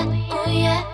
yeah, oh yeah.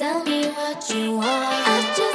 Tell me what you want.